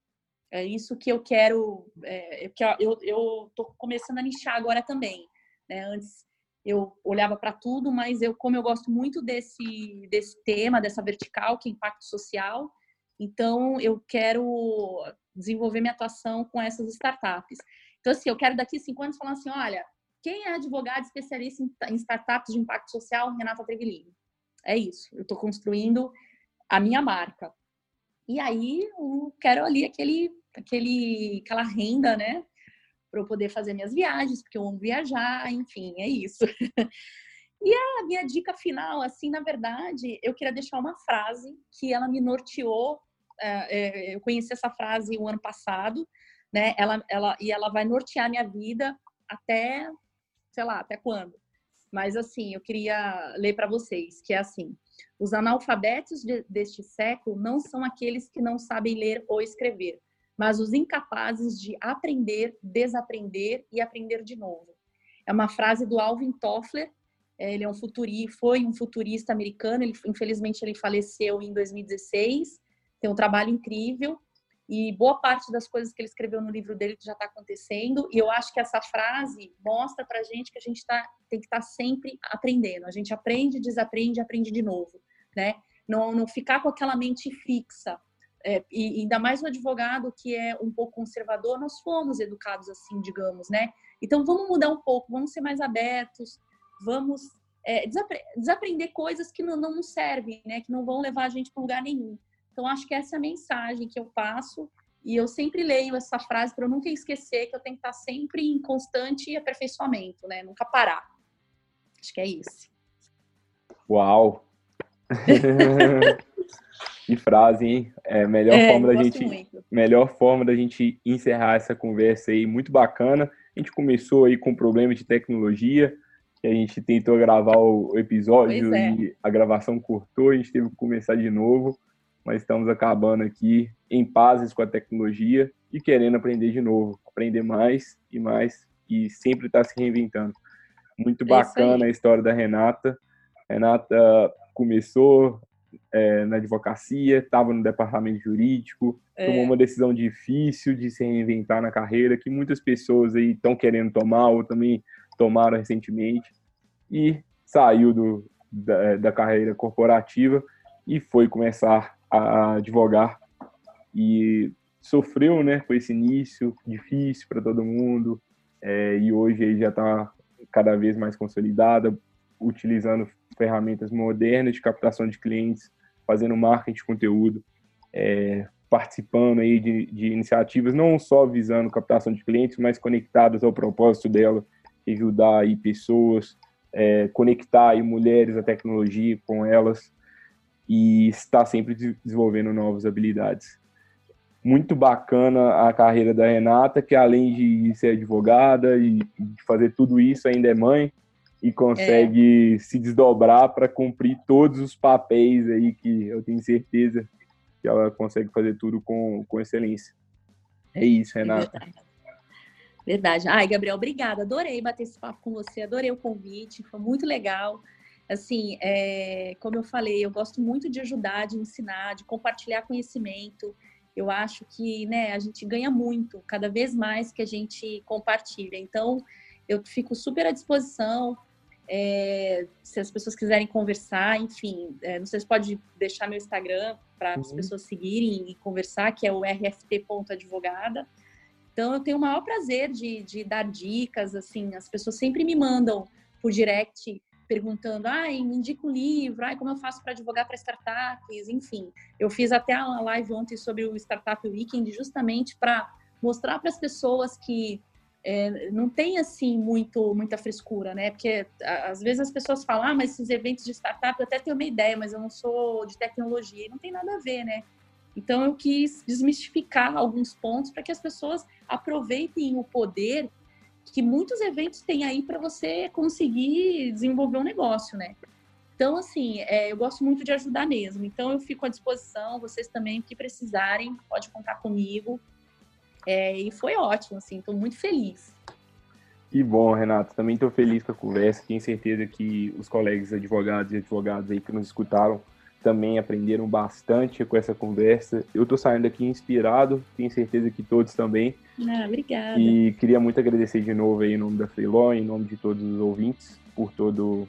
É isso que eu quero, é, que eu estou começando a nichar agora também. Né? Antes eu olhava para tudo, mas eu, como eu gosto muito desse, desse tema, dessa vertical, que é impacto social, então eu quero desenvolver minha atuação com essas startups. Então, assim, eu quero daqui cinco anos falar assim, olha, quem é advogado especialista em startups de impacto social? Renata Trevilini. É isso. Eu estou construindo a minha marca. E aí, eu quero ali aquele aquele, aquela renda, né? Para eu poder fazer minhas viagens, porque eu amo viajar, enfim, é isso. e a minha dica final, assim, na verdade, eu queria deixar uma frase que ela me norteou. É, é, eu conheci essa frase o ano passado, né? Ela, ela, e ela vai nortear minha vida até, sei lá, até quando. Mas, assim, eu queria ler para vocês, que é assim. Os analfabetos de, deste século não são aqueles que não sabem ler ou escrever, mas os incapazes de aprender, desaprender e aprender de novo. É uma frase do Alvin Toffler, é, ele é um futurista, foi um futurista americano, ele, infelizmente ele faleceu em 2016, tem um trabalho incrível e boa parte das coisas que ele escreveu no livro dele já está acontecendo e eu acho que essa frase mostra para gente que a gente tá, tem que estar tá sempre aprendendo, a gente aprende, desaprende, aprende de novo, né? Não, não ficar com aquela mente fixa, é, e ainda mais o advogado que é um pouco conservador, nós fomos educados assim, digamos, né? Então vamos mudar um pouco, vamos ser mais abertos, vamos é, desapre desaprender coisas que não, não servem, né? Que não vão levar a gente para lugar nenhum. Então acho que essa é a mensagem que eu passo e eu sempre leio essa frase para eu nunca esquecer que eu tenho que estar sempre em constante aperfeiçoamento, né? Nunca parar. Acho que é isso. Uau! Que frase, hein? É, melhor é, forma da gente, muito. melhor forma da gente encerrar essa conversa aí, muito bacana. A gente começou aí com problema de tecnologia, que a gente tentou gravar o episódio é. e a gravação cortou, a gente teve que começar de novo, mas estamos acabando aqui em pazes com a tecnologia e querendo aprender de novo, aprender mais e mais e sempre estar tá se reinventando. Muito é bacana a história da Renata. Renata começou é, na advocacia, estava no departamento jurídico, é. tomou uma decisão difícil de se reinventar na carreira, que muitas pessoas aí estão querendo tomar ou também tomaram recentemente, e saiu do, da, da carreira corporativa e foi começar a advogar. E sofreu né, com esse início difícil para todo mundo é, e hoje aí já está cada vez mais consolidada, utilizando ferramentas modernas de captação de clientes, fazendo marketing de conteúdo, é, participando aí de, de, iniciativas não só visando captação de clientes, mas conectadas ao propósito dela, ajudar aí pessoas, é, conectar aí mulheres à tecnologia com elas e estar sempre desenvolvendo novas habilidades. Muito bacana a carreira da Renata, que além de ser advogada e fazer tudo isso, ainda é mãe, e consegue é. se desdobrar para cumprir todos os papéis aí que eu tenho certeza que ela consegue fazer tudo com, com excelência. É isso, é Renata. É verdade. verdade. Ai, Gabriel, obrigada. Adorei bater esse papo com você, adorei o convite, foi muito legal. Assim, é, como eu falei, eu gosto muito de ajudar, de ensinar, de compartilhar conhecimento. Eu acho que né, a gente ganha muito, cada vez mais que a gente compartilha. Então, eu fico super à disposição é, se as pessoas quiserem conversar, enfim, é, não sei se pode deixar meu Instagram para uhum. as pessoas seguirem e conversar, que é o rft.advogada. Então, eu tenho o maior prazer de, de dar dicas, assim, as pessoas sempre me mandam por direct perguntando, ai, me indica um livro, ai, como eu faço para advogar para startups, enfim. Eu fiz até a live ontem sobre o Startup Weekend, justamente para mostrar para as pessoas que é, não tem assim muito muita frescura, né? Porque às vezes as pessoas falam, ah, mas esses eventos de startup eu até tenho uma ideia, mas eu não sou de tecnologia, e não tem nada a ver, né? Então eu quis desmistificar alguns pontos para que as pessoas aproveitem o poder que muitos eventos têm aí para você conseguir desenvolver um negócio, né? Então, assim, é, eu gosto muito de ajudar mesmo. Então, eu fico à disposição. Vocês também, que precisarem, pode contar comigo. É, e foi ótimo, assim, estou muito feliz. Que bom, Renato. Também estou feliz com a conversa. Tenho certeza que os colegas advogados e advogadas aí que nos escutaram também aprenderam bastante com essa conversa. Eu estou saindo aqui inspirado, tenho certeza que todos também. Ah, obrigada. E queria muito agradecer de novo aí em nome da Freeló, em nome de todos os ouvintes, por todo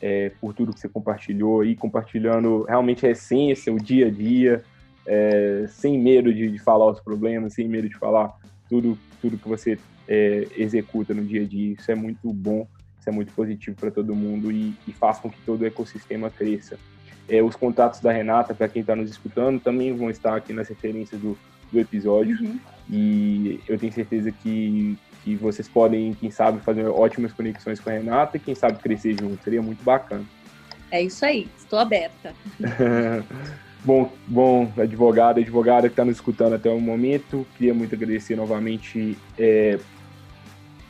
é, por tudo que você compartilhou aí, compartilhando realmente a essência, o dia a dia, é, sem medo de, de, falar os problemas, sem medo de falar tudo, tudo que você é, executa no dia a dia. Isso é muito bom, isso é muito positivo para todo mundo e, e faz com que todo o ecossistema cresça. É, os contatos da Renata, para quem está nos escutando, também vão estar aqui nas referências do, do episódio. Uhum. E eu tenho certeza que, que vocês podem, quem sabe, fazer ótimas conexões com a Renata e quem sabe crescer junto. Seria muito bacana. É isso aí, estou aberta. bom, bom, advogada, advogada que está nos escutando até o momento, queria muito agradecer novamente é,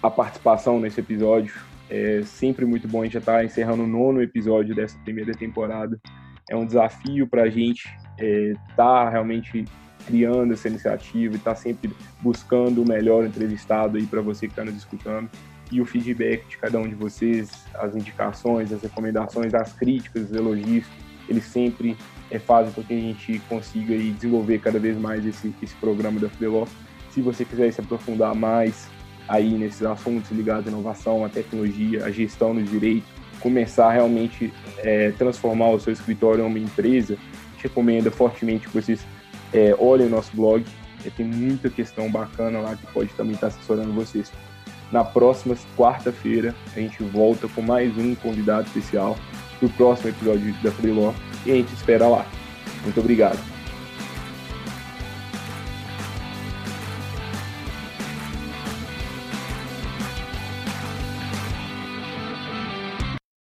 a participação nesse episódio. É sempre muito bom a gente já estar tá encerrando o nono episódio dessa primeira temporada é um desafio para a gente estar é, tá realmente criando essa iniciativa e estar tá sempre buscando o melhor entrevistado aí para você que está nos escutando e o feedback de cada um de vocês, as indicações, as recomendações, as críticas, os elogios, eles sempre é, fazem com que a gente consiga aí, desenvolver cada vez mais esse, esse programa da Fideló. Se você quiser se aprofundar mais aí nesses assuntos ligados à inovação, à tecnologia, à gestão do direito, começar a realmente é, transformar o seu escritório em uma empresa, te recomendo fortemente que vocês é, olhem o nosso blog. É, tem muita questão bacana lá que pode também estar assessorando vocês. Na próxima quarta-feira, a gente volta com mais um convidado especial para o próximo episódio da Freeló e a gente espera lá. Muito obrigado.